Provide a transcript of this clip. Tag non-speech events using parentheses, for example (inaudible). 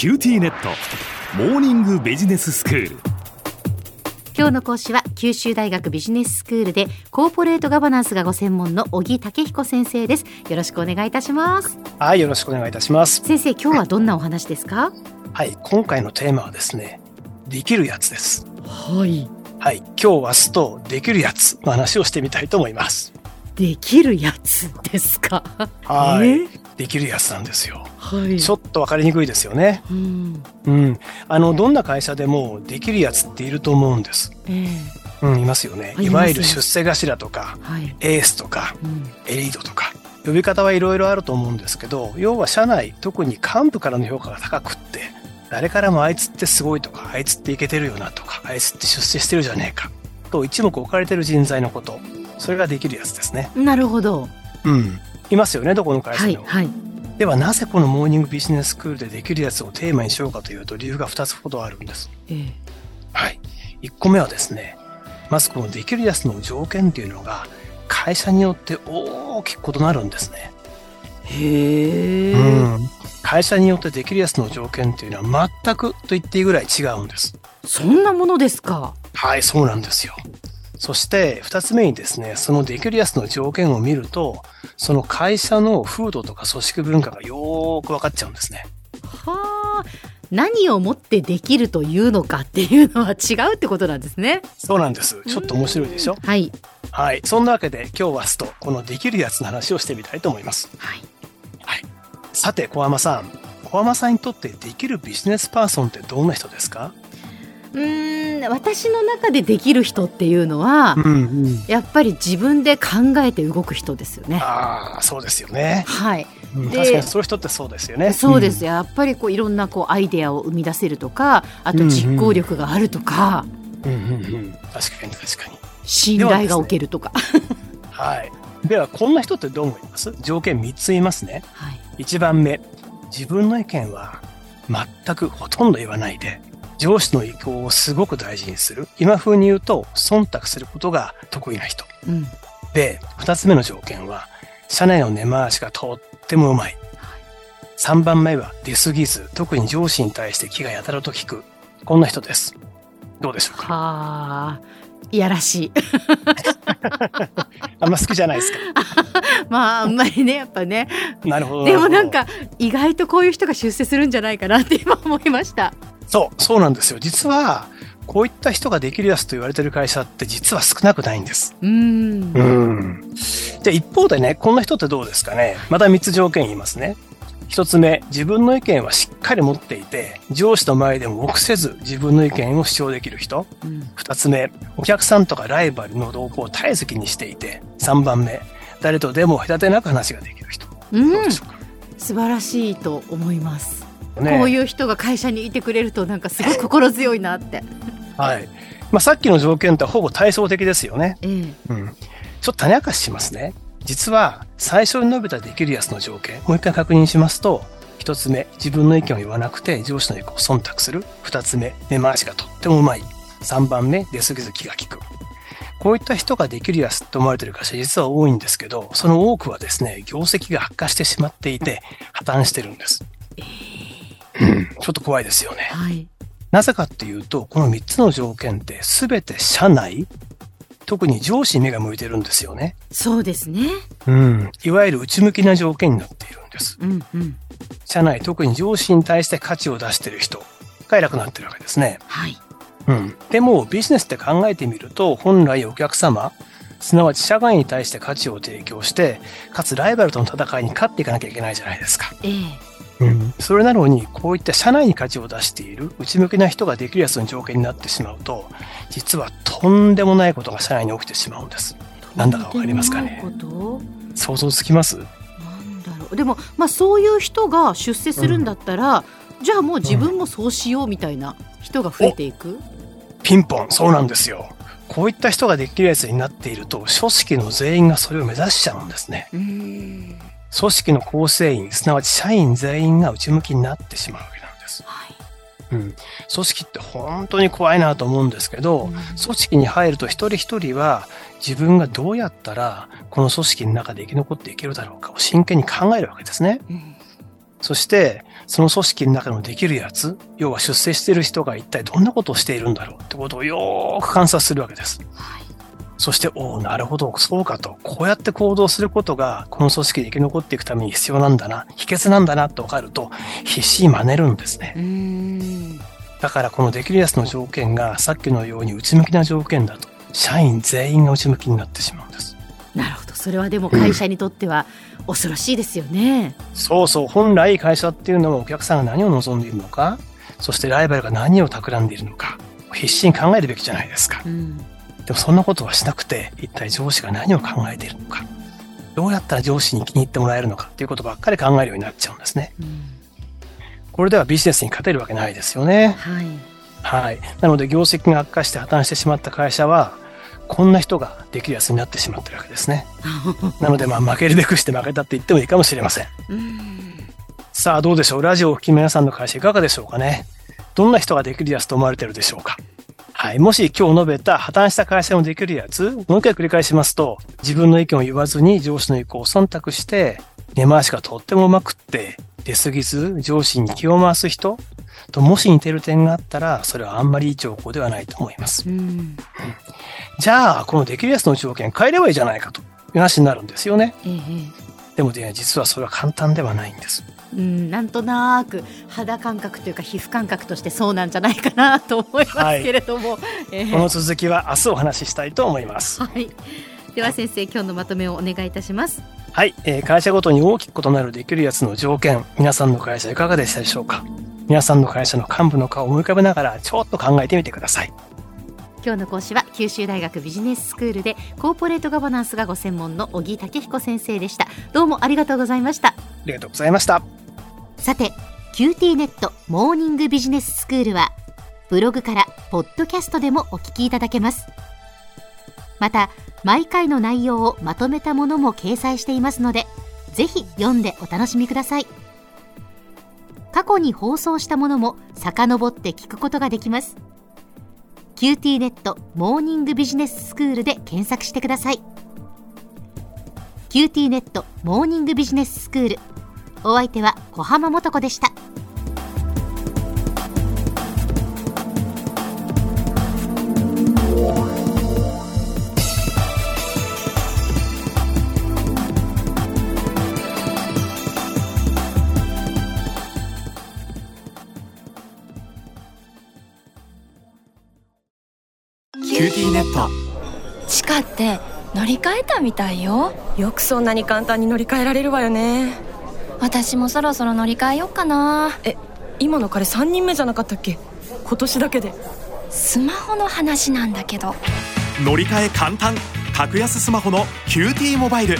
QTnet。モーニングビジネススクール。今日の講師は九州大学ビジネススクールでコーポレートガバナンスがご専門の小木武彦先生です。よろしくお願いいたします。はい、よろしくお願いいたします。先生今日はどんなお話ですか？はい、今回のテーマはですね、できるやつです。はい。はい、今日は明日とできるやつの話をしてみたいと思います。できるやつですか？はい、え？できるやつなんですよ。はいちょっとわかりにくいですよね。うんうん、あのどんな会社でもできるやつっていると思うんです。ええうん、いますよね。いわゆる出世頭とか、はい、エースとか、うんエリートとか。呼び方はいろいろあると思うんですけど、要は社内、特に幹部からの評価が高くって、誰からもあいつってすごいとか、あいつっていけてるよなとか、あいつって出世してるじゃねえか、と一目置かれてる人材のこと。それができるやつですね。なるほどうん。いますよね、どこの会社にも。はいはいではなぜこのモーニングビジネススクールでできるやつをテーマにしようかというと理由が2つほどあるんです。ええはい。1個目はですね、まずこのできるやつの条件っていうのが会社によって大きく異なるんですね。へえ、うん。会社によってできるやつの条件っていうのは全くと言っていいぐらい違うんです。そんなものですかはい、そうなんですよ。そして2つ目にですね、そのできるやつの条件を見ると、その会社の風土とか組織文化がよーく分かっちゃうんですね。はあ何をもってできるというのかっていうのは違うってことなんですねそうなんです。ちょっと面白いでしょ？はいはい。そんなわけで今日はスとこのできるやつの話をしてみたいと思います。はいさて、小浜さん。小浜さんにとってできるビジネスパーソンってどんな人ですか？うーん私の中でできる人っていうのは、んうん。やっぱり自分で考えて動く人ですよね。ああ、そうですよね。はい、うんで確かにそういう人ってそうですよね。そうです、やっぱりこういろんなこうアイデアを生み出せるとかあと実行力があるとか、うん。うんうんうん。確かに確かに。信頼がおけるとか、はい。では、こんな人ってどう思います？条件3つ言いますね。はい、1番目。自分の意見は全くほとんど言わないで、上司の意向をすごく大事にする。今風に言うと、忖度することが得意な人。うん、で、二つ目の条件は、社内の根回しがとってもうまい。三番目は出過ぎず、特に上司に対して気がやたらと効く。こんな人です。どうでしょうか？はあいやらしい (laughs) あんま好きじゃないですか。(laughs) まああんまりねやっぱねなるほど。でもなん。か意外とこういう人が出世するんじゃないかなって今思いました。そう、そうなんですよ。実は、こういった人ができるやつと言われてる会社って実は少なくないんです。うーんうん。で、一方でね、こんな人ってどうですかね。また三つ条件言いますね。一つ目、自分の意見はしっかり持っていて、上司の前でも臆せず自分の意見を主張できる人。うん二つ目、お客さんとかライバルの動向を絶えず気にしていて、三番目、誰とでも隔てなく話ができる人。うんどうでしょうか。素晴らしいと思います。ねこういう人が会社にいてくれるとなんかすごい (laughs) 心強いなって。はい。まあ、さっきの条件とはほぼ対照的ですよね。ええうん。ちょっと種明かししますね。実は、最初に述べたできるやつの条件、もう一回確認しますと、一つ目、自分の意見を言わなくて上司の意向を忖度する。二つ目、根回しがとってもうまい。三番目、出過ぎず気が利く。こういった人ができるやつと思われている会社実は多いんですけど、その多くはですね、業績が悪化してしまっていて、破綻してるんです。うん (laughs) ちょっと怖いですよね。はい。なぜかっていうと、この3つの条件って全て社内、特に上司に目が向いてるんですよね。そうですね。うん。いわゆる内向きな条件になっているんです。うんうん。社内、特に上司に対して価値を出している人が偉くなってるわけですね。はい。うん。でも、ビジネスって考えてみると、本来お客様、すなわち社外に対して価値を提供して、かつライバルとの戦いに勝っていかなきゃいけないじゃないですか。ええうん、それなのに、こういった社内に価値を出している内向きな人ができるやつの条件になってしまうと、実はとんでもないことが社内に起きてしまうんです。なんだかわかりますかね？想像つきます？となんだろう。でもまあそういう人が出世するんだったら、じゃあもう自分もそうしようみたいな人が増えていく？ピンポン、そうなんですよ。こういった人ができるやつになっていると、組織の全員がそれを目指しちゃうんですね。うーん。組織の構成員、すなわち社員全員が内向きになってしまうわけなんです。はい。うん。組織って本当に怖いなと思うんですけど、うん組織に入ると一人一人は自分がどうやったらこの組織の中で生き残っていけるだろうかを真剣に考えるわけですね。うんそして、その組織の中のできるやつ、要は出世している人が一体どんなことをしているんだろうってことをよーく観察するわけです。はい。そして、おおなるほど、そうかと。こうやって行動することが、この組織で生き残っていくために必要なんだな、秘訣なんだなって分かると、必死に真似るんですね。だからこのできるやつの条件が、さっきのように内向きな条件だと、社員全員が内向きになってしまうんです。なるほど。それはでも会社にとっては恐ろしいですよね。そうそう、本来会社っていうのはお客さんが何を望んでいるのか、そしてライバルが何を企んでいるのか、必死に考えるべきじゃないですか。うん。でもそんなことはしなくて、一体上司が何を考えているのか、どうやったら上司に気に入ってもらえるのかっていうことばっかり考えるようになっちゃうんですね。うん。これではビジネスに勝てるわけないですよね。はい。はい。なので業績が悪化して破綻してしまった会社は、こんな人ができるやつになってしまってるわけですね。(laughs) なのでまあ負けるべくして負けたって言ってもいいかもしれません。うん。さあどうでしょうラジオをお聞きの皆さんの会社いかがでしょうかねどんな人ができるやつと思われてるでしょうかはい。もし今日述べた破綻した会社のできるやつ、もう一回繰り返しますと、自分の意見を言わずに上司の意向を忖度して、根回しがとってもうまくって、出過ぎず上司に気を回す人ともし似てる点があったら、それはあんまりいい兆候ではないと思います。うん。じゃあ、このできるやつの条件変えればいいじゃないかという話になるんですよね。ええ。でもね、実はそれは簡単ではないんです。うん、なんとなく肌感覚というか皮膚感覚としてそうなんじゃないかなと思いますけれども、ええこの続きは明日お話ししたいと思います。はい。では先生今日のまとめをお願いいたします。はい、えー会社ごとに大きく異なるできるやつの条件、皆さんの会社いかがでしたでしょうか？皆さんの会社の幹部の顔を思い浮かべながらちょっと考えてみてください。今日の講師は九州大学ビジネススクールでコーポレートガバナンスがご専門の小木武彦先生でした。どうもありがとうございました。ありがとうございました。さて QT ネットモーニングビジネススクールはブログからポッドキャストでもお聞きいただけます。また毎回の内容をまとめたものも掲載していますのでぜひ読んでお楽しみください。過去に放送したものも遡って聞くことができます。QT ネットモーニングビジネススクールで検索してください。QT ネットモーニングビジネススクールお相手は小浜もとこでした。QTnet。地下って乗り換えたみたいよ。よくそんなに簡単に乗り換えられるわよね私もそろそろ乗り換えよっかな。え今の彼3人目じゃなかったっけ？今年だけで。スマホの話なんだけど。乗り換え簡単。格安スマホの QT モバイル